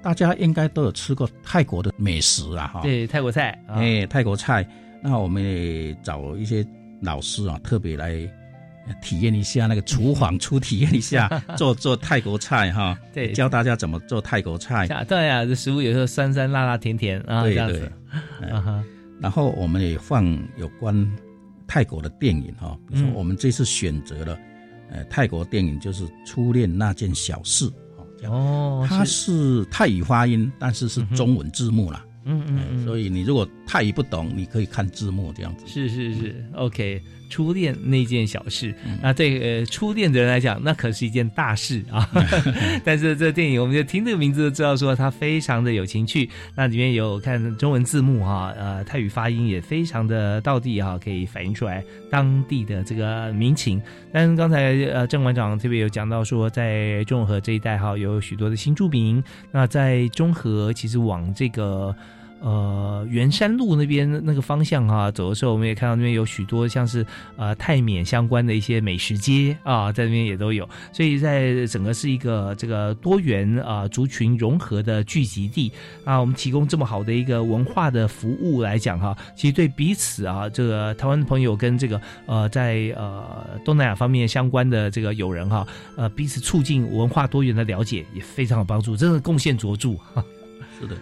大家应该都有吃过泰国的美食啊哈。对，泰国菜。哎，泰国菜。那我们也找一些老师啊，特别来体验一下那个厨房，出体验一下 做做泰国菜哈。对，教大家怎么做泰国菜。对呀，这食物有时候酸酸辣辣甜甜啊，这样子。然后我们也放有关泰国的电影哈，比如说我们这次选择了。呃，泰国电影就是《初恋那件小事》哦，它是泰语发音，但是是中文字幕啦。嗯嗯，所以你如果泰语不懂，你可以看字幕这样子。是是是，OK。初恋那件小事，那对呃初恋的人来讲，那可是一件大事啊。但是这电影，我们就听这个名字就知道，说它非常的有情趣。那里面有看中文字幕哈，呃，泰语发音也非常的到地哈，可以反映出来当地的这个民情。但是刚才呃郑馆长特别有讲到说，在中和这一带哈，有许多的新住民。那在中和，其实往这个。呃，圆山路那边那个方向哈，走的时候我们也看到那边有许多像是呃泰缅相关的一些美食街啊，在那边也都有，所以在整个是一个这个多元啊族群融合的聚集地啊。我们提供这么好的一个文化的服务来讲哈，其实对彼此啊，这个台湾的朋友跟这个呃在呃东南亚方面相关的这个友人哈，呃彼此促进文化多元的了解也非常有帮助，真的贡献卓著。是的，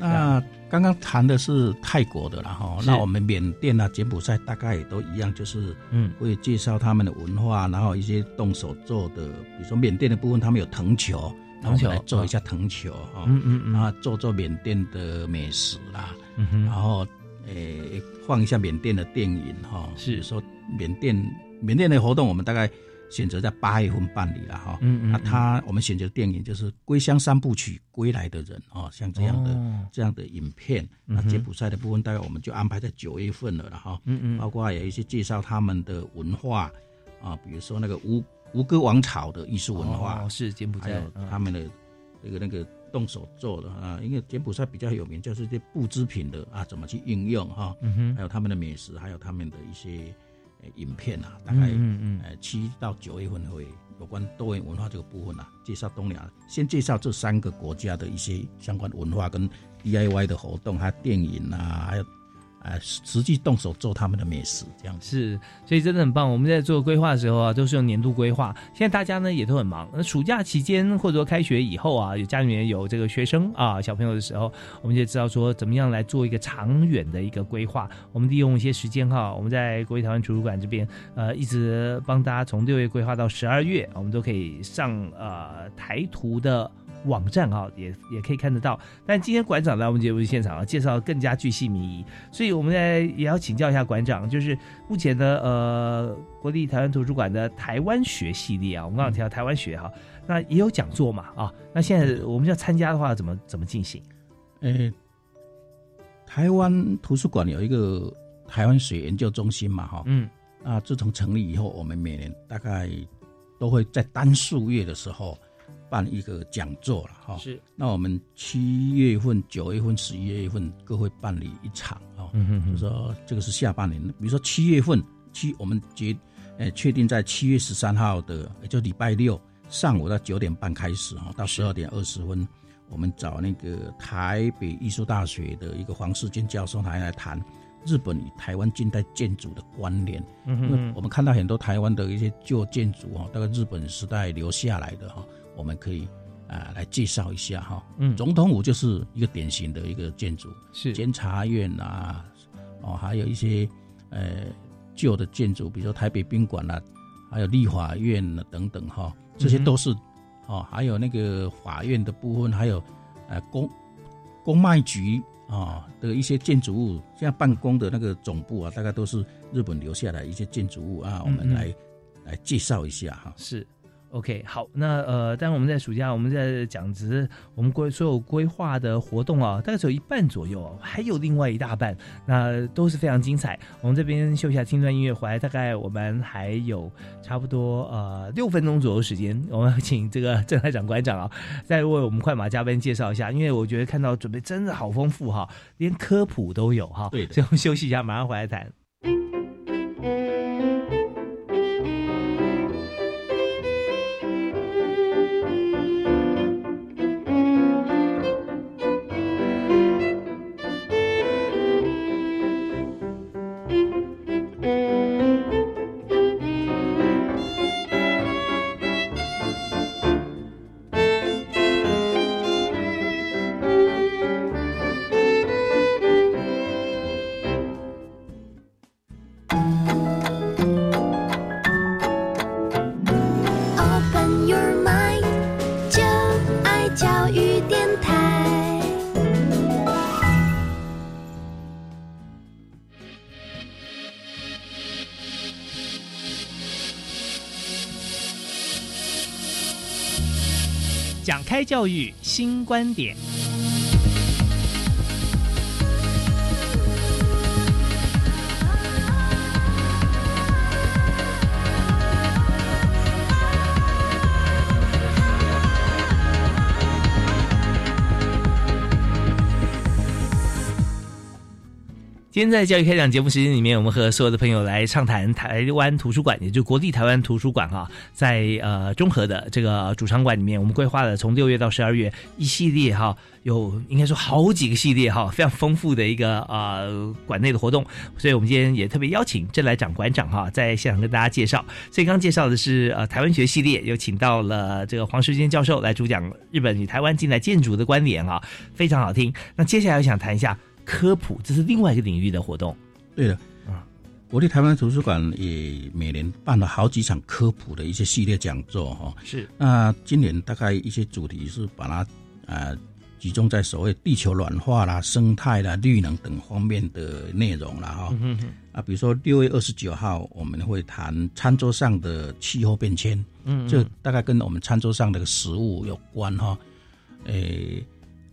那。刚刚谈的是泰国的了哈，那我们缅甸啊、柬埔寨大概也都一样，就是嗯，会介绍他们的文化，然后一些动手做的，比如说缅甸的部分，他们有藤球，藤球来做一下藤球哈，嗯嗯嗯，然后做做缅甸的美食啦，嗯哼，然后诶放一下缅甸的电影哈，是。说缅甸缅甸的活动，我们大概。选择在八月份办理了哈，那他我们选择电影就是《归乡三部曲》《归来的人》哦，像这样的这样的影片。那柬埔寨的部分大概我们就安排在九月份了了哈，嗯嗯，包括有一些介绍他们的文化啊，比如说那个吴吴哥王朝的艺术文化，是柬埔寨，还有他们的那个那个动手做的啊，因为柬埔寨比较有名，就是这布织品的啊，怎么去应用哈，还有他们的美食，还有他们的一些。影片啊，大概呃七到九月份会有关多元文化这个部分啊，介绍东亚，先介绍这三个国家的一些相关文化跟 DIY 的活动，还有电影啊，还有。哎，实际动手做他们的美食，这样是，所以真的很棒。我们在做规划的时候啊，都是用年度规划。现在大家呢也都很忙，那暑假期间或者说开学以后啊，有家里面有这个学生啊小朋友的时候，我们就知道说怎么样来做一个长远的一个规划。我们利用一些时间哈，我们在国立台湾图书馆这边呃，一直帮大家从六月规划到十二月，我们都可以上呃台图的。网站啊，也也可以看得到。但今天馆长来我们节目现场啊，介绍更加具细迷，所以我们在也要请教一下馆长，就是目前呢呃国立台湾图书馆的台湾学系列啊，我们刚刚提到台湾学哈，那也有讲座嘛啊，那现在我们要参加的话，怎么怎么进行？诶，台湾图书馆有一个台湾学研究中心嘛哈，嗯，啊，自从成立以后，我们每年大概都会在单数月的时候。办一个讲座了哈。是，那我们七月份、九月份、十一月份各会办理一场啊。嗯哼哼就说这个是下半年，比如说七月份七，我们决呃确定在七月十三号的，也就礼拜六上午到九点半开始哈，到十二点二十分，我们找那个台北艺术大学的一个黄世坚教授来来谈日本与台湾近代建筑的关联。嗯哼我们看到很多台湾的一些旧建筑哈，大概日本时代留下来的哈，我们可以啊、来介绍一下哈。嗯总统府就是一个典型的一个建筑，是监察院啊，哦，还有一些呃旧的建筑，比如说台北宾馆啦、还有立法院啊等等哈，这些都是、哦，还有那个法院的部分，还有呃公公卖局啊、的一些建筑物，现在办公的那个总部啊，大概都是日本留下来一些建筑物啊，我们嗯嗯来、来介绍一下哈。是。OK，好，那呃，当然我们在暑假我们在讲，职我们规所有规划的活动啊，大概只有一半左右哦，还有另外一大半，那都是非常精彩。我们这边休一下，听段音乐回来，大概我们还有差不多呃六分钟左右时间，我们请这个郑台长馆长啊，再为我们快马加鞭介绍一下，因为我觉得看到准备真的好丰富哈，连科普都有哈。对所以我们休息一下，马上回来谈。育新观点。今天在教育开讲节目时间里面，我们和所有的朋友来畅谈台湾图书馆，也就国立台湾图书馆哈，在呃中和的这个主场馆里面，我们规划了从六月到十二月一系列哈，有应该说好几个系列哈，非常丰富的一个呃馆内的活动，所以我们今天也特别邀请郑来长馆长哈，在现场跟大家介绍。所以刚刚介绍的是呃台湾学系列，有请到了这个黄世坚教授来主讲日本与台湾近代建筑的观点啊，非常好听。那接下来我想谈一下科普，这是另外一个领域的活动。对的，啊，国立台湾图书馆也每年办了好几场科普的一些系列讲座哈。是，那今年大概一些主题是把它呃集中在所谓地球暖化啦、生态啦、绿能等方面的内容了哈。嗯哼哼啊，比如说六月二十九号我们会谈餐桌上的气候变迁，嗯嗯这大概跟我们餐桌上的食物有关哈。诶，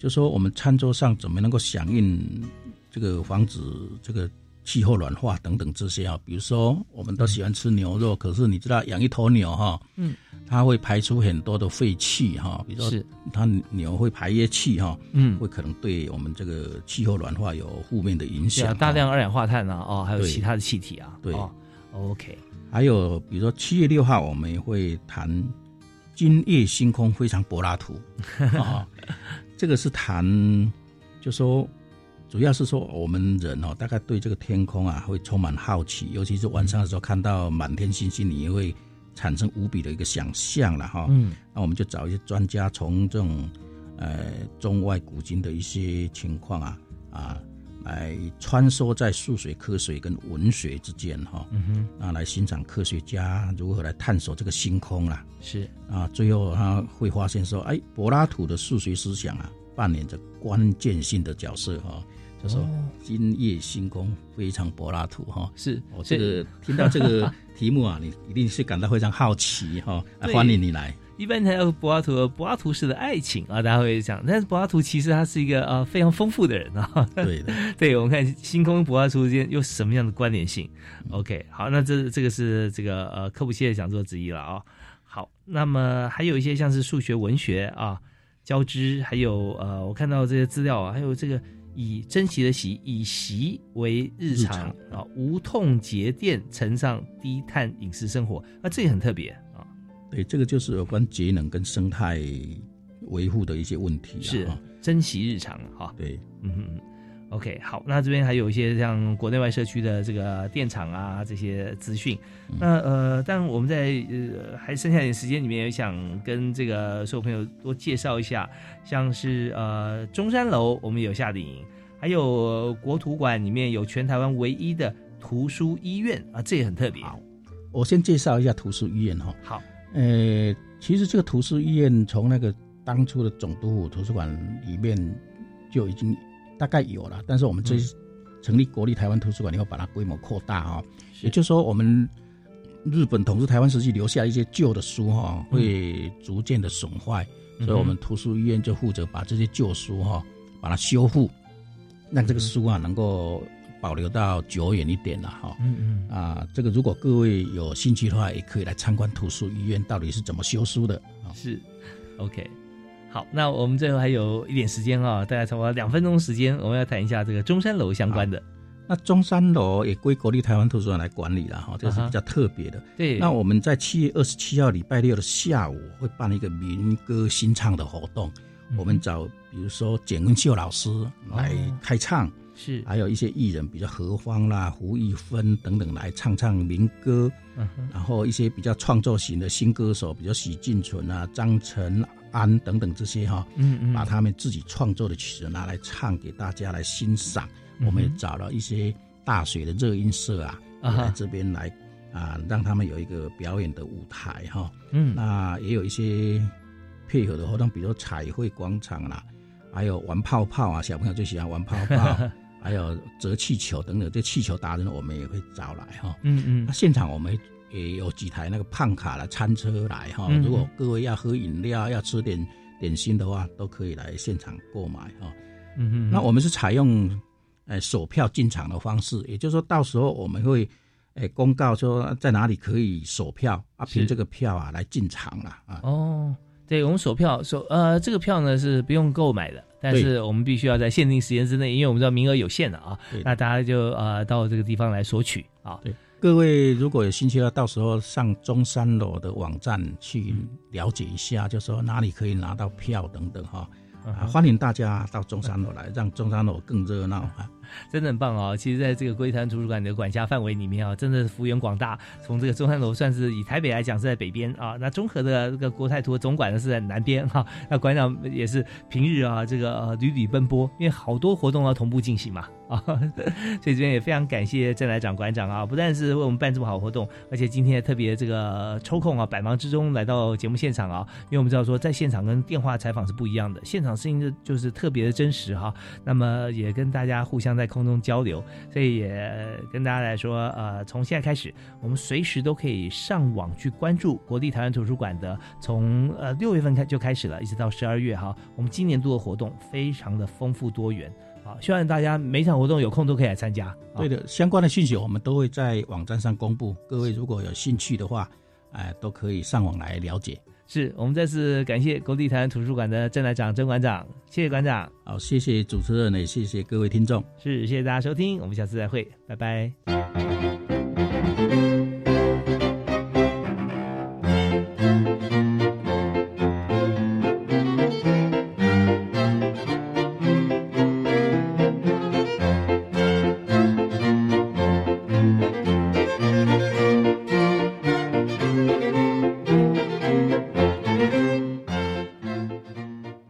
就说我们餐桌上怎么能够响应这个防止这个气候暖化等等这些啊？比如说我们都喜欢吃牛肉，可是你知道养一头牛哈，嗯，它会排出很多的废气哈，比如说它牛会排液气哈，嗯。会可能对我们这个气候暖化有负面的影响。大量二氧化碳啊，哦，还有其他的气体啊，对。哦，OK，还有比如说七月六号我们会谈今夜星空非常柏拉图啊，这个是谈就说主要是说我们人哦，大概对这个天空啊会充满好奇，尤其是晚上的时候看到满天星星，你也会产生无比的一个想象了哈。嗯，那我们就找一些专家从这种呃中外古今的一些情况啊啊。来穿梭在数学科学跟文学之间哈，嗯哼，啊，来欣赏科学家如何来探索这个星空啦。是。啊，最后他会发现说，哎，柏拉图的数学思想啊，扮演着关键性的角色哈、就说哦。今夜星空非常柏拉图哈、是我、这个听到这个题目啊，你一定是感到非常好奇哈、啊，欢迎你来。一般谈到柏拉图的柏拉图式的爱情啊，大家会讲，但是柏拉图其实他是一个呃非常丰富的人啊。对的，对，我们看星空跟柏拉图之间有什么样的关联性？OK，好，那这这个是这个呃科普系列讲座之一了啊、好，那么还有一些像是数学、文学啊、交织，还有呃，我看到这些资料啊，还有这个以珍惜的习，以习为日常啊，无痛节电，乘上低碳饮食生活，那这也很特别啊。对，这个就是有关节能跟生态维护的一些问题、啊。是珍惜日常哈。对，嗯哼嗯。OK，好，那这边还有一些像国内外社区的这个电厂啊这些资讯。那呃，但我们在呃还剩下点时间里面，也想跟这个所有朋友多介绍一下，像是呃中山楼我们有夏令营，还有国图馆里面有全台湾唯一的图书医院啊，这也很特别。我先介绍一下图书医院哈。好，呃，其实这个图书医院从那个当初的总督府图书馆里面就已经大概有了，但是我们这次成立国立台湾图书馆以后，把它规模扩大哈、也就是说我们。日本统治台湾时期留下一些旧的书哈，会逐渐的损坏，嗯所以我们图书医院就负责把这些旧书哈，把它修复，让这个书啊能够保留到久远一点了哈。嗯嗯啊，这个如果各位有兴趣的话，也可以来参观图书医院到底是怎么修书的啊。是，OK。好，那我们最后还有一点时间啊，大概差不多两分钟时间，我们要谈一下这个中山楼相关的。那中山楼也归国立台湾图书馆来管理了哈，这个是比较特别的。对，那我们在七月二十七号礼拜六的下午会办一个民歌新唱的活动，我们找比如说简文秀老师来开唱，是，还有一些艺人，比如何方啦、胡一芬等等来唱唱民歌，然后一些比较创作型的新歌手，比如许晋纯啊、张晨安等等这些哈，嗯嗯。把他们自己创作的曲子拿来唱给大家来欣赏。嗯我们也找了一些大学的热音社啊，啊哈。来这边来啊，让他们有一个表演的舞台哈。嗯。那也有一些配合的活动，比如彩绘广场啦，还有玩泡泡啊，小朋友最喜欢玩泡泡，还有折气球等等，这气球达人我们也会找来哈。嗯嗯那现场我们也有几台那个胖卡的餐车来哈，嗯如果各位要喝饮料、要吃点点心的话，都可以来现场购买哈。嗯嗯那我们是采用呃售票进场的方式，也就是说到时候我们会呃公告说在哪里可以售票啊，凭这个票啊来进场了啊。哦，对，我们售票售呃，这个票呢是不用购买的，但是我们必须要在限定时间之内，因为我们知道名额有限的啊，那大家就呃到这个地方来索取啊。对，各位如果有兴趣的话，到时候上中山楼的网站去了解一下，就说哪里可以拿到票等等哈。啊，欢迎大家到中山楼来，让中山楼更热闹啊！真的很棒哦！其实，在这个龟潭图书馆的管辖范围里面啊，真的是幅员广大。从这个中山楼算是以台北来讲是在北边啊，那中和的这个国泰图总馆呢是在南边哈、那馆长也是平日啊这个屡屡奔波，因为好多活动要同步进行嘛啊，所以这边也非常感谢郑来长馆长啊，不但是为我们办这么好活动，而且今天特别这个抽空啊，百忙之中来到节目现场啊，因为我们知道说在现场跟电话采访是不一样的，现场声音就就是特别的真实哈、那么也跟大家互相在空中交流，所以也跟大家来说，呃，从现在开始，我们随时都可以上网去关注国立台湾图书馆的，从呃六月份开就开始了，一直到十二月哈，我们今年度的活动非常的丰富多元好，希望大家每场活动有空都可以来参加。对的，相关的讯息我们都会在网站上公布，各位如果有兴趣的话，哎、都可以上网来了解。是我们再次感谢国立台湾图书馆的郑来长郑馆长，谢谢馆长。好，谢谢主持人，也谢谢各位听众。是，谢谢大家收听，我们下次再会，拜拜。